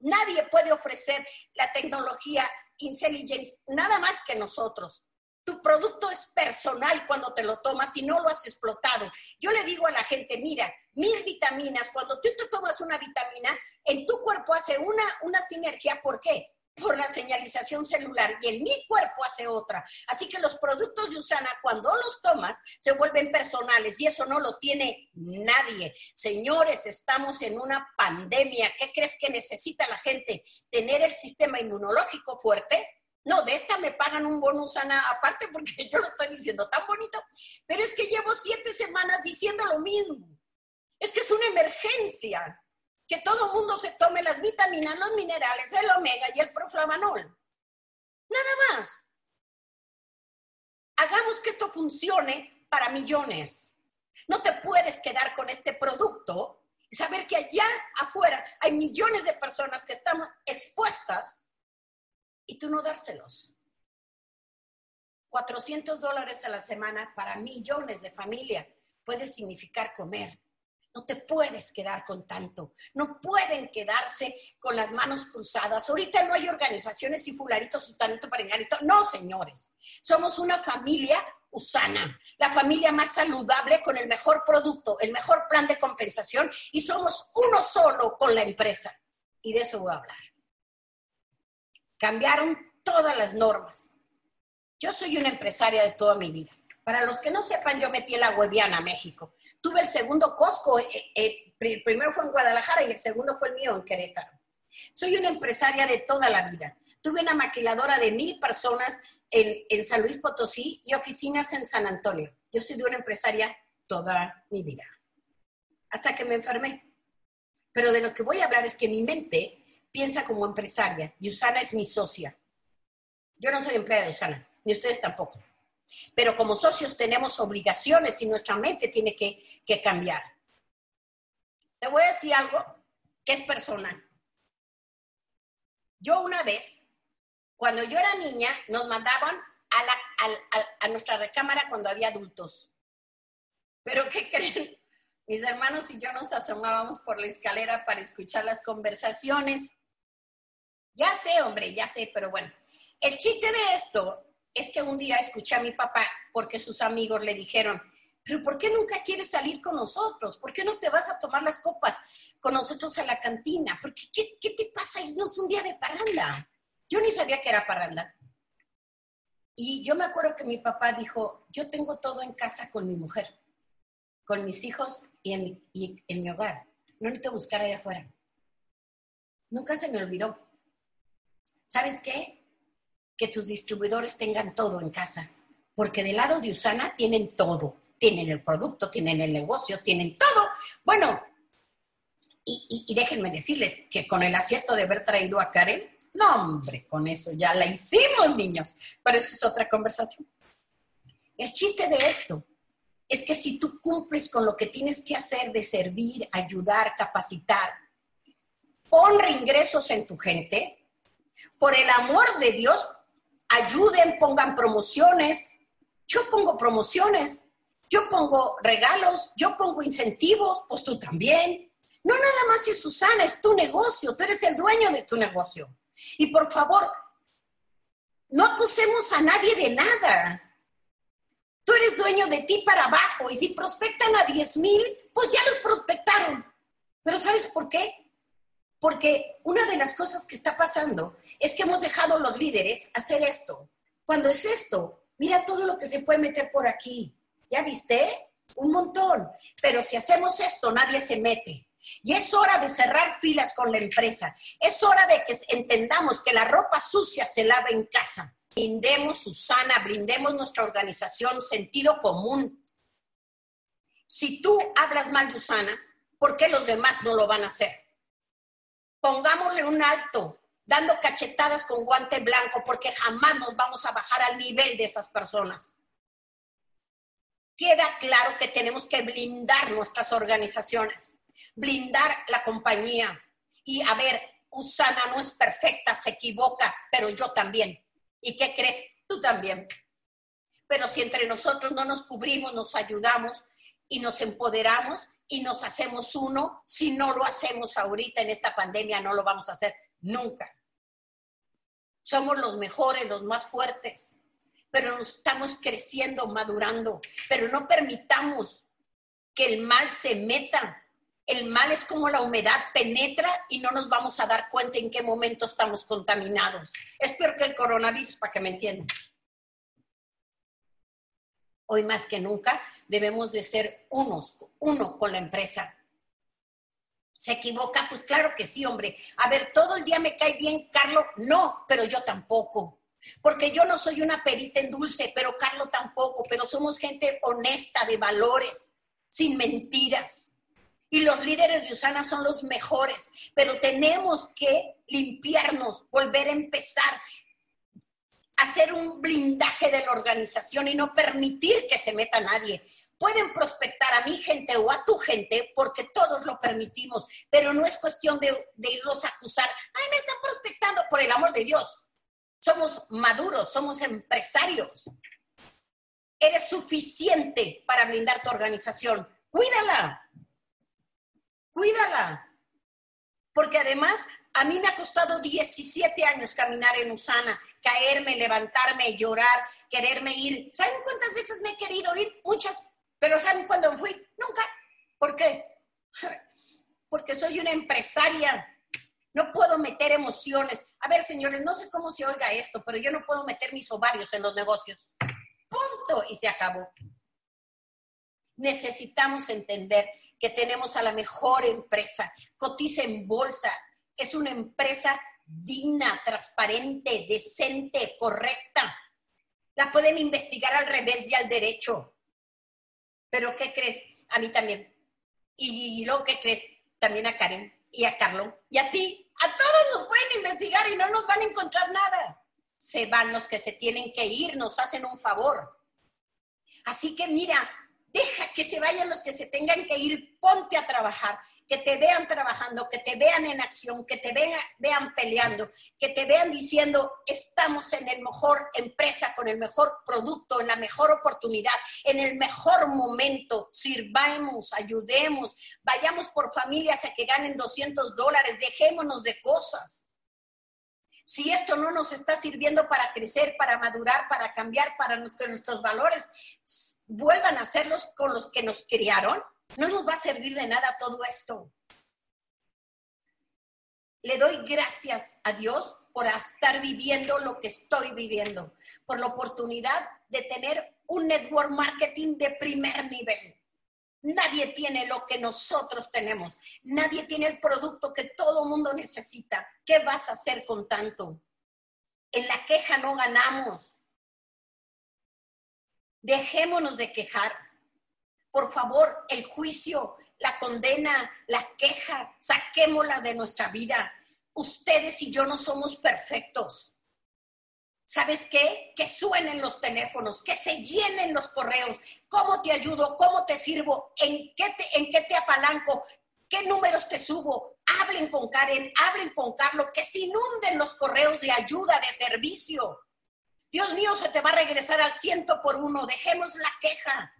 [SPEAKER 1] Nadie puede ofrecer la tecnología Intelligence nada más que nosotros. Tu producto es personal cuando te lo tomas y no lo has explotado. Yo le digo a la gente, mira, mis vitaminas, cuando tú te tomas una vitamina, en tu cuerpo hace una, una sinergia. ¿Por qué? por la señalización celular y en mi cuerpo hace otra. Así que los productos de Usana, cuando los tomas, se vuelven personales y eso no lo tiene nadie. Señores, estamos en una pandemia. ¿Qué crees que necesita la gente? ¿Tener el sistema inmunológico fuerte? No, de esta me pagan un bono Usana aparte porque yo lo estoy diciendo tan bonito, pero es que llevo siete semanas diciendo lo mismo. Es que es una emergencia que todo el mundo se tome las vitaminas, los minerales, el omega y el proflavanol. Nada más. Hagamos que esto funcione para millones. No te puedes quedar con este producto y saber que allá afuera hay millones de personas que están expuestas y tú no dárselos. 400 dólares a la semana para millones de familias puede significar comer, no te puedes quedar con tanto. No pueden quedarse con las manos cruzadas. Ahorita no hay organizaciones y fularitos y talento para enganito. No, señores. Somos una familia usana, la familia más saludable con el mejor producto, el mejor plan de compensación y somos uno solo con la empresa. Y de eso voy a hablar. Cambiaron todas las normas. Yo soy una empresaria de toda mi vida. Para los que no sepan, yo metí la Guadiana a México. Tuve el segundo Costco, eh, eh, el primero fue en Guadalajara y el segundo fue el mío en Querétaro. Soy una empresaria de toda la vida. Tuve una maquiladora de mil personas en, en San Luis Potosí y oficinas en San Antonio. Yo soy de una empresaria toda mi vida. Hasta que me enfermé. Pero de lo que voy a hablar es que mi mente piensa como empresaria y Usana es mi socia. Yo no soy empleada de Usana, ni ustedes tampoco. Pero como socios tenemos obligaciones y nuestra mente tiene que, cambiar. Te voy a decir algo que es personal. Yo una vez, cuando yo era niña, nos mandaban a, nuestra recámara cuando había adultos. Pero ¿qué creen? Mis hermanos y yo nos asomábamos por la escalera para escuchar las conversaciones. Ya sé, hombre, ya sé, pero bueno. El chiste de esto es que un día escuché a mi papá porque sus amigos le dijeron, pero ¿por qué nunca quieres salir con nosotros? ¿Por qué no te vas a tomar las copas con nosotros a la cantina? ¿Por qué, qué, te pasa irnos un día de parranda? Yo ni sabía que era parranda. Y yo me acuerdo que mi papá dijo, yo tengo todo en casa con mi mujer, con mis hijos y en, y en mi hogar. No necesito buscar allá afuera. Nunca se me olvidó. ¿Sabes qué? que tus distribuidores tengan todo en casa, porque del lado de Usana tienen todo, tienen el producto, tienen el negocio, tienen todo. Bueno, y, déjenme decirles que con el acierto de haber traído a Karen, no hombre, con eso ya la hicimos, niños, pero eso es otra conversación. El chiste de esto es que si tú cumples con lo que tienes que hacer de servir, ayudar, capacitar, pon reingresos en tu gente, por el amor de Dios, ayuden, pongan promociones. Yo pongo promociones, yo pongo regalos, yo pongo incentivos, pues tú también. No nada más es Susana, es tu negocio, tú eres el dueño de tu negocio. Y por favor, no acusemos a nadie de nada. Tú eres dueño de ti para abajo y si prospectan a 10 mil, pues ya los prospectaron. Pero ¿sabes por qué? Porque una de las cosas que está pasando es que hemos dejado los líderes hacer esto. Cuando es esto, mira todo lo que se puede meter por aquí. ¿Ya viste? Un montón. Pero si hacemos esto, nadie se mete. Y es hora de cerrar filas con la empresa. Es hora de que entendamos que la ropa sucia se lava en casa. Brindemos Susana, brindemos nuestra organización sentido común. Si tú hablas mal de Usana, ¿por qué los demás no lo van a hacer? Pongámosle un alto, dando cachetadas con guante blanco, porque jamás nos vamos a bajar al nivel de esas personas. Queda claro que tenemos que blindar nuestras organizaciones, blindar la compañía. Y a ver, Usana no es perfecta, se equivoca, pero yo también. ¿Y qué crees? Tú también. Pero si entre nosotros no nos cubrimos, nos ayudamos y nos empoderamos, y nos hacemos uno. Si no lo hacemos ahorita en esta pandemia, no lo vamos a hacer nunca. Somos los mejores, los más fuertes, pero estamos creciendo, madurando, pero no permitamos que el mal se meta El mal es como la humedad, penetra y no nos vamos a dar cuenta en qué momento estamos contaminados. Es peor que el coronavirus, para que me entiendan. Hoy más que nunca debemos de ser unos, uno con la empresa. ¿Se equivoca? Pues claro que sí, hombre. A ver, todo el día me cae bien Carlos. No, pero yo tampoco. Porque yo no soy una perita en dulce, pero Carlos tampoco. Pero somos gente honesta, de valores, sin mentiras. Y los líderes de Usana son los mejores, pero tenemos que limpiarnos, volver a empezar, hacer un blindaje de la organización y no permitir que se meta nadie. Pueden prospectar a mi gente o a tu gente porque todos lo permitimos, pero no es cuestión de, irlos a acusar. Ay, me están prospectando, por el amor de Dios. Somos maduros, somos empresarios. Eres suficiente para blindar tu organización. Cuídala cuídala. Porque además a mí me ha costado 17 años caminar en Usana, caerme, levantarme, llorar, quererme ir. ¿Saben cuántas veces me he querido ir? Muchas. Pero ¿saben cuándo me fui? Nunca. ¿Por qué? Porque soy una empresaria. No puedo meter emociones. A ver, señores, no sé cómo se oiga esto, pero yo no puedo meter mis ovarios en los negocios. Punto. Y se acabó necesitamos entender que tenemos a la mejor empresa, cotiza en bolsa, es una empresa digna, transparente, decente, correcta. La pueden investigar al revés y al derecho. Pero ¿qué crees? A mí también. Y luego, ¿qué crees? También a Karen y a Carlos y a ti. A todos nos pueden investigar y no nos van a encontrar nada. Se van los que se tienen que ir, nos hacen un favor. Así que mira, Deja que se vayan los que se tengan que ir, ponte a trabajar, que te vean trabajando, que te vean en acción, que te vean, peleando, que te vean diciendo, estamos en el mejor empresa, con el mejor producto, en la mejor oportunidad, en el mejor momento, sirvamos, ayudemos, vayamos por familias a que ganen 200 dólares, dejémonos de cosas. Si esto no nos está sirviendo para crecer, para madurar, para cambiar, para nuestros valores vuelvan a serlos con los que nos criaron, no nos va a servir de nada todo esto. Le doy gracias a Dios por estar viviendo lo que estoy viviendo, por la oportunidad de tener un network marketing de primer nivel. Nadie tiene lo que nosotros tenemos. Nadie tiene el producto que todo mundo necesita. ¿Qué vas a hacer con tanto? En la queja no ganamos. Dejémonos de quejar. Por favor, el juicio, la condena, la queja, saquémosla de nuestra vida. Ustedes y yo no somos perfectos. ¿Sabes qué? Que suenen los teléfonos, que se llenen los correos. ¿Cómo te ayudo? ¿Cómo te sirvo? ¿En qué te, en qué te apalanco? ¿Qué números te subo? Hablen con Karen, hablen con Carlos, que se inunden los correos de ayuda, de servicio. Dios mío, se te va a regresar al ciento por uno. Dejemos la queja.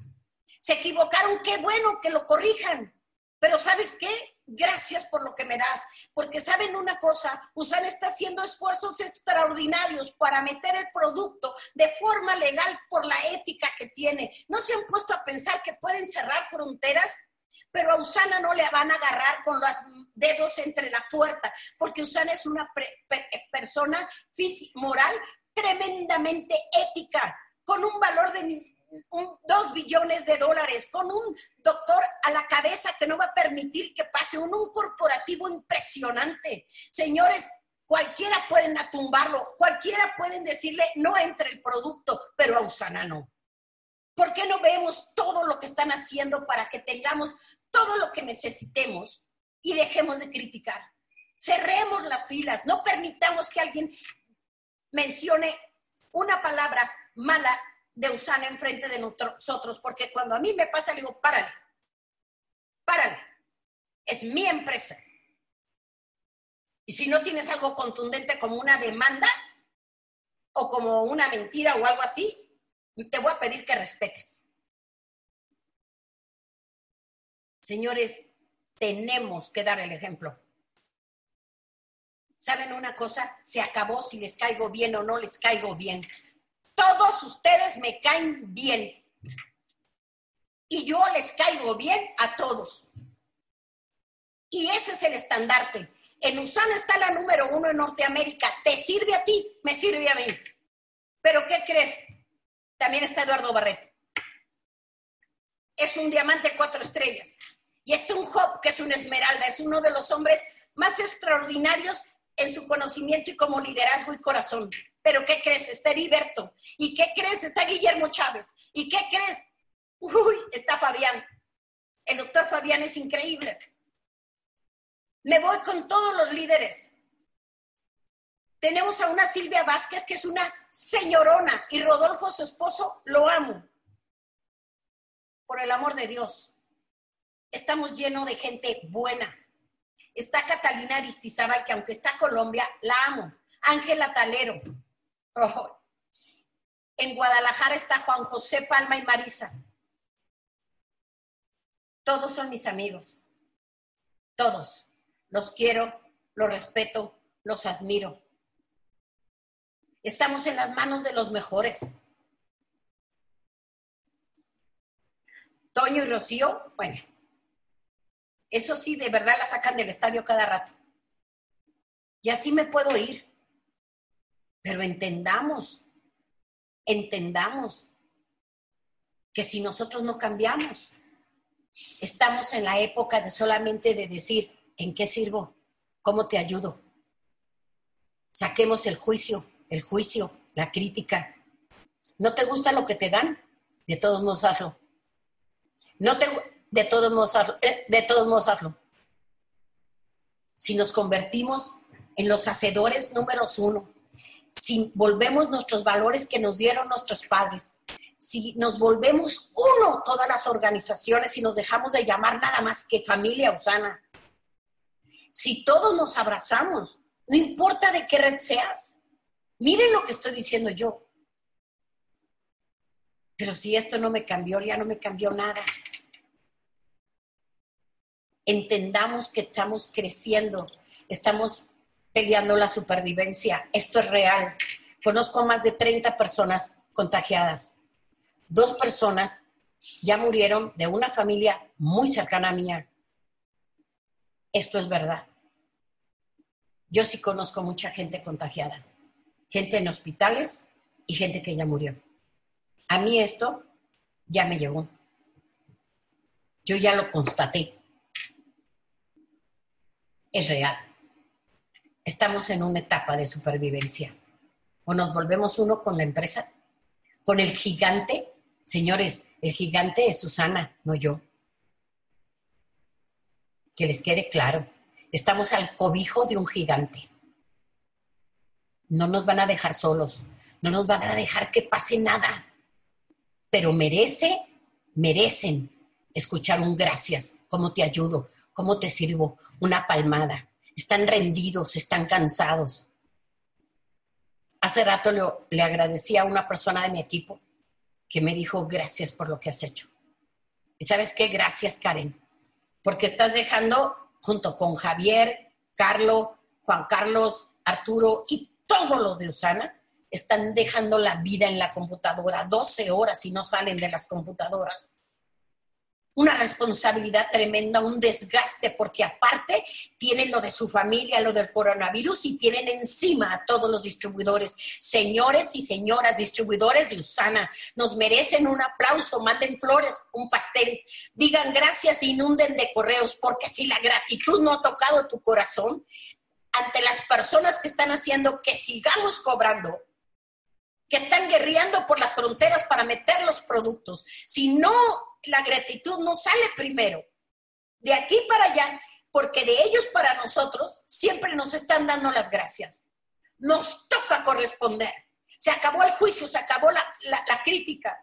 [SPEAKER 1] Se equivocaron, qué bueno que lo corrijan. Pero ¿sabes qué? Gracias por lo que me das, porque saben una cosa, Usan está haciendo esfuerzos extraordinarios para meter el producto de forma legal por la ética que tiene. ¿No se han puesto a pensar que pueden cerrar fronteras? Pero a Usana no le van a agarrar con los dedos entre la puerta, porque Usana es una persona moral tremendamente ética, con un valor de dos billones de dólares, con un doctor a la cabeza que no va a permitir que pase un, un corporativo impresionante. Señores, cualquiera pueden atumbarlo, cualquiera pueden decirle no entre el producto, pero a Usana no. ¿Por qué no vemos todo lo que están haciendo para que tengamos todo lo que necesitemos y dejemos de criticar? Cerremos las filas, no permitamos que alguien mencione una palabra mala de Usana enfrente de nosotros, porque cuando a mí me pasa, le digo, párale, párale, es mi empresa. Y si no tienes algo contundente como una demanda o como una mentira o algo así, te voy a pedir que respetes. Señores, tenemos que dar el ejemplo. ¿Saben una cosa? Se acabó si les caigo bien o no les caigo bien todos ustedes me caen bien. Y yo les caigo bien a todos. Y ese es el estandarte. En Usana está la número uno en Norteamérica. ¿Te sirve a ti? Me sirve a mí. Pero ¿qué crees? También está Eduardo Barreto. Es un diamante cuatro estrellas. Y este un Job, que es una esmeralda, es uno de los hombres más extraordinarios en su conocimiento y como liderazgo y corazón. Pero ¿qué crees? Está Heriberto. ¿Y qué crees? Está Guillermo Chávez. ¿Y qué crees? Uy, está Fabián. El doctor Fabián es increíble. Me voy con todos los líderes. Tenemos a una Silvia Vázquez que es una señorona y Rodolfo, su esposo, lo amo. Por el amor de Dios. Estamos llenos de gente buena. Está Catalina Aristizábal, que aunque está Colombia, la amo. Ángela Talero. En Guadalajara está Juan José Palma y Marisa. Todos son mis amigos. Todos. Los quiero, los respeto, los admiro. Estamos en las manos de los mejores. Toño y Rocío, bueno, eso sí, de verdad la sacan del estadio cada rato. Y así me puedo ir. Pero entendamos, entendamos que si nosotros no cambiamos, estamos en la época de solamente de decir, ¿en qué sirvo? ¿Cómo te ayudo? Saquemos el juicio, el juicio, la crítica. ¿No te gusta lo que te dan? De todos modos hazlo. No te, de todos modos, eh, de todos modos hazlo. Si nos convertimos en los hacedores números uno, si volvemos nuestros valores que nos dieron nuestros padres, si nos volvemos uno todas las organizaciones y nos dejamos de llamar nada más que familia Usana, si todos nos abrazamos, no importa de qué red seas, miren lo que estoy diciendo yo. Pero si esto no me cambió, ya no me cambió nada entendamos que estamos creciendo, estamos peleando la supervivencia. Esto es real. Conozco más de 30 personas contagiadas. Dos personas ya murieron de una familia muy cercana a mía. Esto es verdad. Yo sí conozco mucha gente contagiada, gente en hospitales y gente que ya murió. A mí esto ya me llegó. Yo ya lo constaté es real. Estamos en una etapa de supervivencia. O nos volvemos uno con la empresa, con el gigante. Señores, el gigante es Susana, no yo. Que les quede claro, estamos al cobijo de un gigante. No nos van a dejar solos, no nos van a dejar que pase nada. Pero merece, merecen escuchar un gracias, cómo te ayudo, ¿Cómo te sirvo? Una palmada. Están rendidos, están cansados. Hace rato le, le agradecí a una persona de mi equipo que me dijo gracias por lo que has hecho. ¿Y sabes qué? Gracias, Karen, porque estás dejando junto con Javier, Carlos, Juan Carlos, Arturo y todos los de Usana, están dejando la vida en la computadora 12 horas y no salen de las computadoras una responsabilidad tremenda, un desgaste, porque aparte tienen lo de su familia, lo del coronavirus y tienen encima a todos los distribuidores. Señores y señoras distribuidores de Usana, nos merecen un aplauso, manden flores, un pastel, digan gracias, inunden de correos, porque si la gratitud no ha tocado tu corazón, ante las personas que están haciendo que sigamos cobrando, que están guerreando por las fronteras para meter los productos, si no la gratitud no sale primero. De aquí para allá, porque de ellos para nosotros siempre nos están dando las gracias. Nos toca corresponder. Se acabó el juicio, se acabó la, la crítica,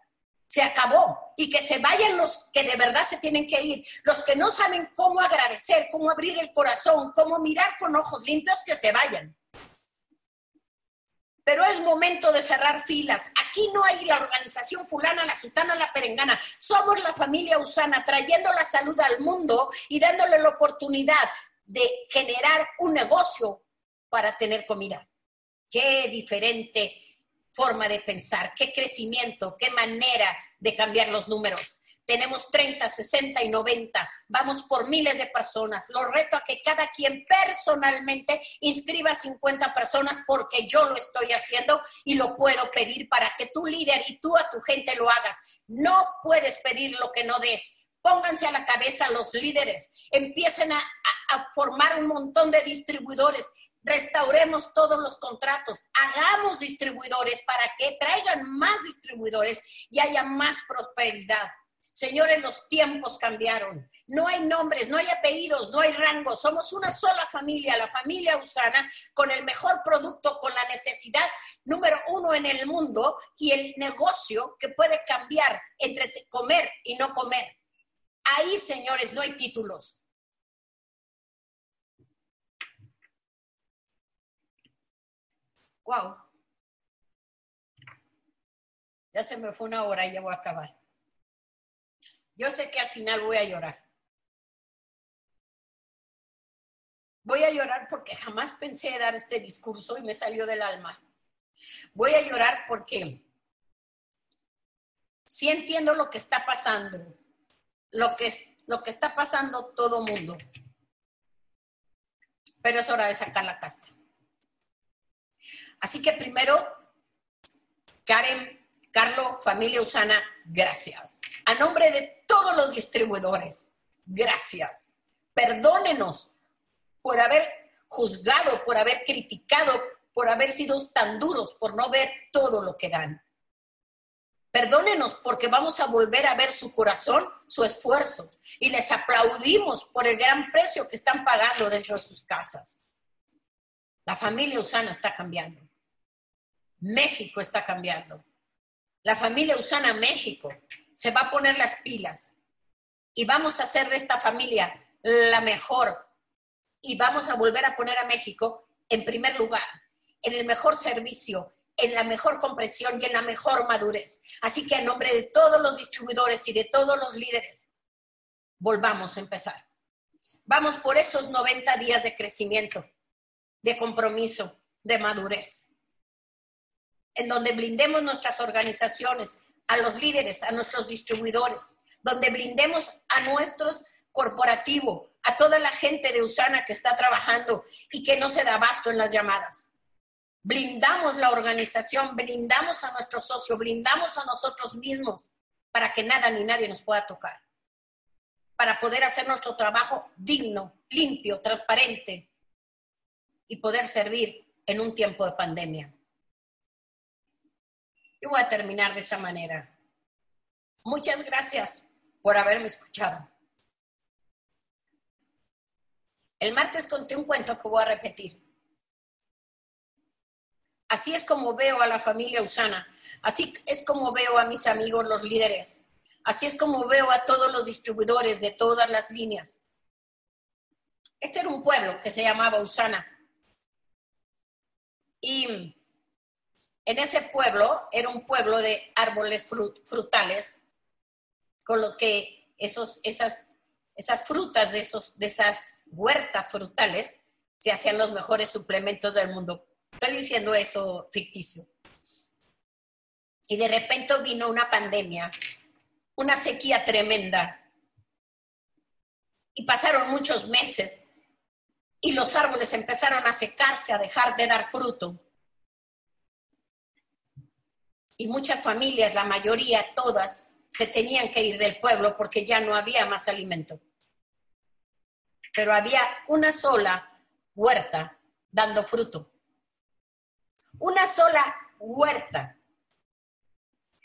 [SPEAKER 1] se acabó. Y que se vayan los que de verdad se tienen que ir. Los que no saben cómo agradecer, cómo abrir el corazón, cómo mirar con ojos limpios, que se vayan pero es momento de cerrar filas. Aquí no hay la organización fulana, la sutana, la perengana. Somos la familia Usana, trayendo la salud al mundo y dándole la oportunidad de generar un negocio para tener comida. Qué diferente forma de pensar, qué crecimiento, qué manera de cambiar los números. Tenemos 30, 60 y 90. Vamos por miles de personas. Lo reto a que cada quien personalmente inscriba 50 personas porque yo lo estoy haciendo y lo puedo pedir para que tu líder y tú a tu gente lo hagas. No puedes pedir lo que no des. Pónganse a la cabeza los líderes, empiecen a, a, formar un montón de distribuidores, restauremos todos los contratos, hagamos distribuidores para que traigan más distribuidores y haya más prosperidad. Señores, los tiempos cambiaron. No hay nombres, no hay apellidos, no hay rangos. Somos una sola familia, la familia Usana, con el mejor producto, con la necesidad número uno en el mundo y el negocio que puede cambiar entre comer y no comer. Ahí, señores, no hay títulos. Wow. Ya se me fue una hora y ya voy a acabar. Yo sé que al final voy a llorar. Voy a llorar porque jamás pensé dar este discurso y me salió del alma. Voy a llorar porque sí entiendo lo que está pasando, lo que, lo que está pasando todo mundo. Pero es hora de sacar la casta. Así que primero, Karen, Carlos, familia Usana, gracias. A nombre de todos los distribuidores, gracias. Perdónenos por haber juzgado, por haber criticado, por haber sido tan duros, por no ver todo lo que dan. Perdónenos porque vamos a volver a ver su corazón, su esfuerzo. Y les aplaudimos por el gran precio que están pagando dentro de sus casas. La familia Usana está cambiando. México está cambiando. La familia Usana México se va a poner las pilas y vamos a hacer de esta familia la mejor y vamos a volver a poner a México en primer lugar, en el mejor servicio, en la mejor compresión y en la mejor madurez. Así que a nombre de todos los distribuidores y de todos los líderes, volvamos a empezar. Vamos por esos 90 días de crecimiento, de compromiso, de madurez en donde blindemos nuestras organizaciones, a los líderes, a nuestros distribuidores, donde blindemos a nuestros corporativos, a toda la gente de Usana que está trabajando y que no se da abasto en las llamadas. Blindamos la organización, blindamos a nuestro socio, blindamos a nosotros mismos para que nada ni nadie nos pueda tocar. Para poder hacer nuestro trabajo digno, limpio, transparente y poder servir en un tiempo de pandemia. Yo voy a terminar de esta manera. Muchas gracias por haberme escuchado. El martes conté un cuento que voy a repetir. Así es como veo a la familia Usana. Así es como veo a mis amigos los líderes. Así es como veo a todos los distribuidores de todas las líneas. Este era un pueblo que se llamaba Usana. Y en ese pueblo era un pueblo de árboles frutales, con lo que esos, esas, esas frutas de, esos, de esas huertas frutales se hacían los mejores suplementos del mundo. Estoy diciendo eso ficticio. Y de repente vino una pandemia, una sequía tremenda. Y pasaron muchos meses y los árboles empezaron a secarse, a dejar de dar fruto y muchas familias, la mayoría, todas, se tenían que ir del pueblo porque ya no había más alimento. Pero había una sola huerta dando fruto. Una sola huerta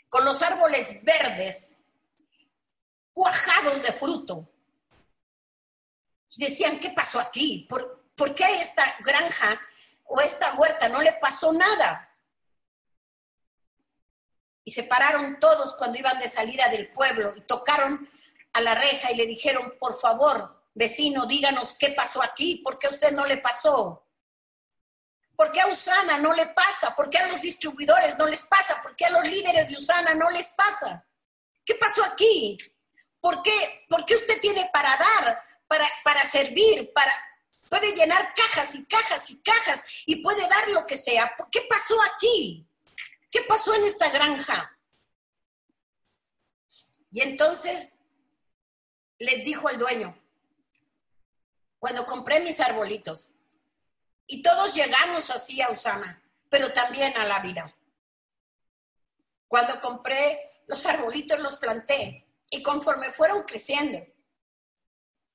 [SPEAKER 1] con los árboles verdes cuajados de fruto. Decían, ¿qué pasó aquí? ¿Por, ¿Por qué esta granja o esta huerta no le pasó nada? Y se pararon todos cuando iban de salida del pueblo y tocaron a la reja y le dijeron, por favor, vecino, díganos qué pasó aquí, por qué a usted no le pasó. ¿Por qué a Usana no le pasa? ¿Por qué a los distribuidores no les pasa? ¿Por qué a los líderes de Usana no les pasa? ¿Qué pasó aquí? ¿Por qué, ¿Por qué usted tiene para dar, para, para servir, para, puede llenar cajas y cajas y cajas y puede dar lo que sea? ¿Por qué pasó aquí? ¿Qué pasó en esta granja? Y entonces les dijo el dueño, cuando compré mis arbolitos, y todos llegamos así a Usana, pero también a la vida. Cuando compré los arbolitos los planté y conforme fueron creciendo,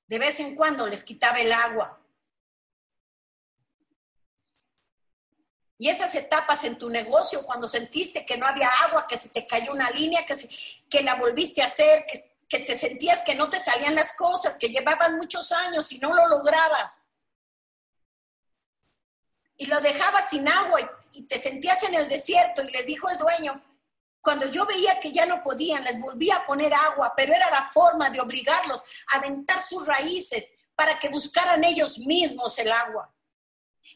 [SPEAKER 1] de vez en cuando les quitaba el agua. Y esas etapas en tu negocio, cuando sentiste que no había agua, que se te cayó una línea, que, que la volviste a hacer, que, que te sentías que no te salían las cosas, que llevaban muchos años y no lo lograbas. Y lo dejabas sin agua y, y te sentías en el desierto y les dijo el dueño, cuando yo veía que ya no podían, les volvía a poner agua, pero era la forma de obligarlos a aventar sus raíces para que buscaran ellos mismos el agua.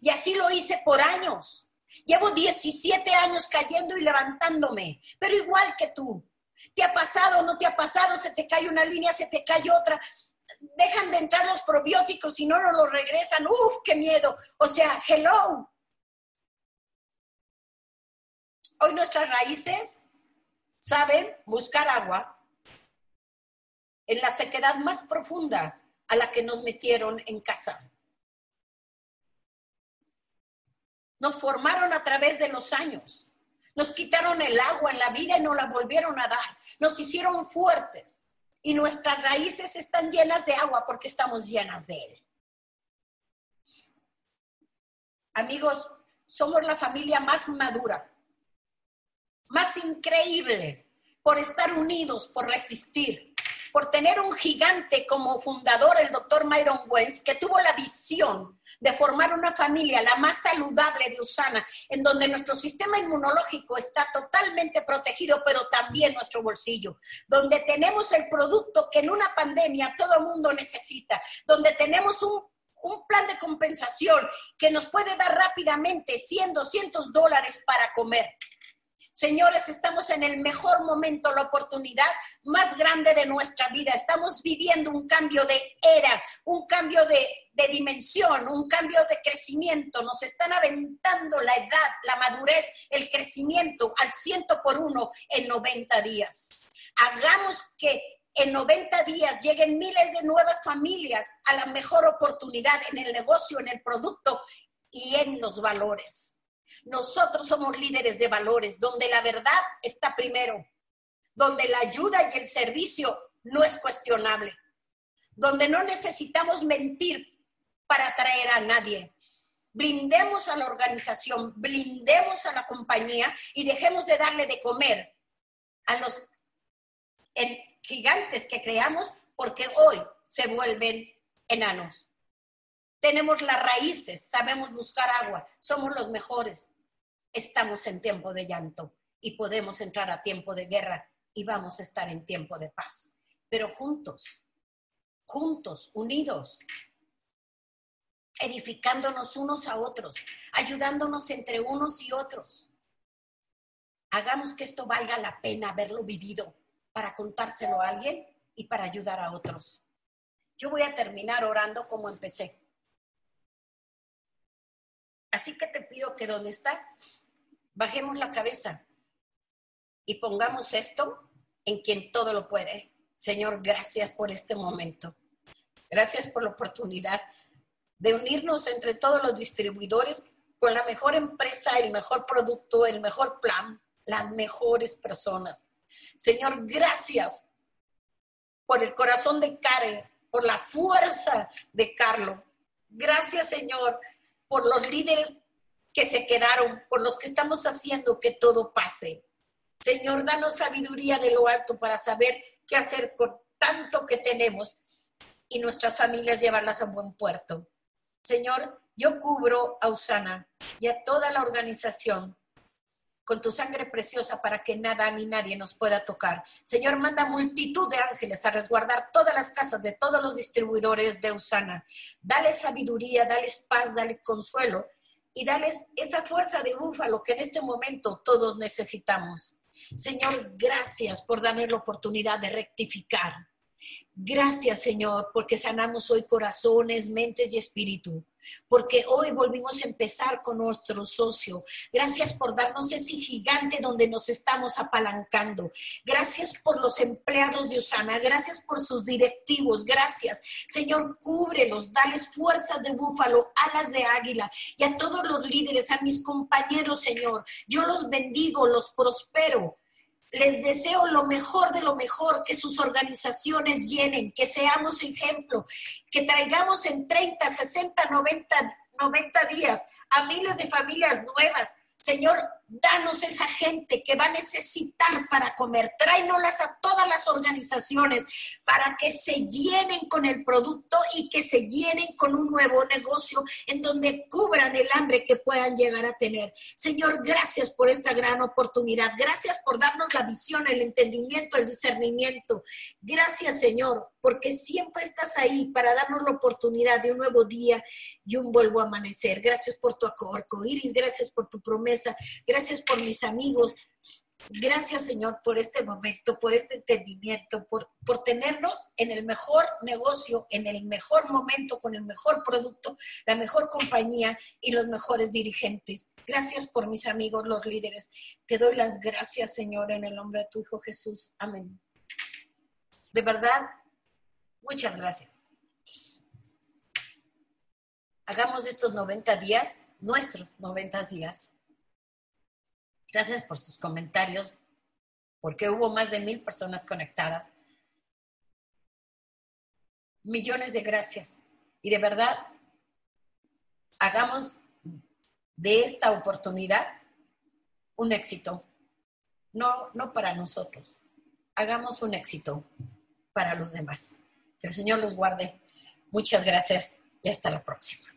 [SPEAKER 1] Y así lo hice por años. Llevo 17 años cayendo y levantándome, pero igual que tú. ¿Te ha pasado o no te ha pasado? Se te cae una línea, se te cae otra. Dejan de entrar los probióticos y no nos los regresan. Uf, qué miedo. O sea, hello. Hoy nuestras raíces saben buscar agua en la sequedad más profunda a la que nos metieron en casa. Nos formaron a través de los años. Nos quitaron el agua en la vida y nos la volvieron a dar. Nos hicieron fuertes. Y nuestras raíces están llenas de agua porque estamos llenas de él. Amigos, somos la familia más madura más increíble por estar unidos, por resistir, por tener un gigante como fundador, el doctor Myron Wentz, que tuvo la visión de formar una familia la más saludable de Usana, en donde nuestro sistema inmunológico está totalmente protegido, pero también nuestro bolsillo, donde tenemos el producto que en una pandemia todo el mundo necesita, donde tenemos un un plan de compensación que nos puede dar rápidamente 100, 200 dólares para comer. Señores, estamos en el mejor momento, la oportunidad más grande de nuestra vida. Estamos viviendo un cambio de era, un cambio de, dimensión, un cambio de crecimiento. Nos están aventando la edad, la madurez, el crecimiento al ciento por uno en 90 días. Hagamos que en 90 días lleguen miles de nuevas familias a la mejor oportunidad en el negocio, en el producto y en los valores. Nosotros somos líderes de valores, donde la verdad está primero, donde la ayuda y el servicio no es cuestionable, donde no necesitamos mentir para atraer a nadie. Blindemos a la organización, blindemos a la compañía y dejemos de darle de comer a los gigantes que creamos porque hoy se vuelven enanos. Tenemos las raíces, sabemos buscar agua, somos los mejores. Estamos en tiempo de llanto y podemos entrar a tiempo de guerra y vamos a estar en tiempo de paz. Pero juntos, juntos, unidos, edificándonos unos a otros, ayudándonos entre unos y otros. Hagamos que esto valga la pena haberlo vivido para contárselo a alguien y para ayudar a otros. Yo voy a terminar orando como empecé. Así que te pido que donde estás, bajemos la cabeza y pongamos esto en quien todo lo puede. Señor, gracias por este momento. Gracias por la oportunidad de unirnos entre todos los distribuidores con la mejor empresa, el mejor producto, el mejor plan, las mejores personas. Señor, gracias por el corazón de Karen, por la fuerza de Carlos. Gracias, Señor, por los líderes que se quedaron, por los que estamos haciendo que todo pase. Señor, danos sabiduría de lo alto para saber qué hacer con tanto que tenemos y nuestras familias llevarlas a buen puerto. Señor, yo cubro a Usana y a toda la organización con tu sangre preciosa para que nada ni nadie nos pueda tocar. Señor, manda multitud de ángeles a resguardar todas las casas de todos los distribuidores de Usana. Dale sabiduría, dale paz, dale consuelo y dales esa fuerza de búfalo que en este momento todos necesitamos. Señor, gracias por darnos la oportunidad de rectificar. Gracias, Señor, porque sanamos hoy corazones, mentes y espíritu porque hoy volvimos a empezar con nuestro socio. Gracias por darnos ese gigante donde nos estamos apalancando. Gracias por los empleados de Osana. Gracias por sus directivos. Gracias. Señor, cúbrelos, dales fuerzas de búfalo, alas de águila y a todos los líderes, a mis compañeros, Señor. Yo los bendigo, los prospero. Les deseo lo mejor de lo mejor, que sus organizaciones llenen, que seamos ejemplo, que traigamos en 30, 60, 90, 90 días a miles de familias nuevas. Señor, danos esa gente que va a necesitar para comer. Tráenolas a todas las organizaciones para que se llenen con el producto y que se llenen con un nuevo negocio en donde cubran el hambre que puedan llegar a tener. Señor, gracias por esta gran oportunidad. Gracias por darnos la visión, el entendimiento, el discernimiento. Gracias, Señor, porque siempre estás ahí para darnos la oportunidad de un nuevo día y un vuelvo amanecer. Gracias por tu arco iris, gracias por tu promesa. Gracias por mis amigos. Gracias, Señor, por este momento, por este entendimiento, por, por tenernos en el mejor negocio, en el mejor momento, con el mejor producto, la mejor compañía y los mejores dirigentes. Gracias por mis amigos, los líderes. Te doy las gracias, Señor, en el nombre de tu Hijo Jesús. Amén. De verdad, muchas gracias. Hagamos estos 90 días nuestros 90 días Gracias por sus comentarios, porque hubo más de mil personas conectadas. Millones de gracias. Y de verdad, hagamos de esta oportunidad un éxito. No, no para nosotros. Hagamos un éxito para los demás. Que el Señor los guarde. Muchas gracias y hasta la próxima.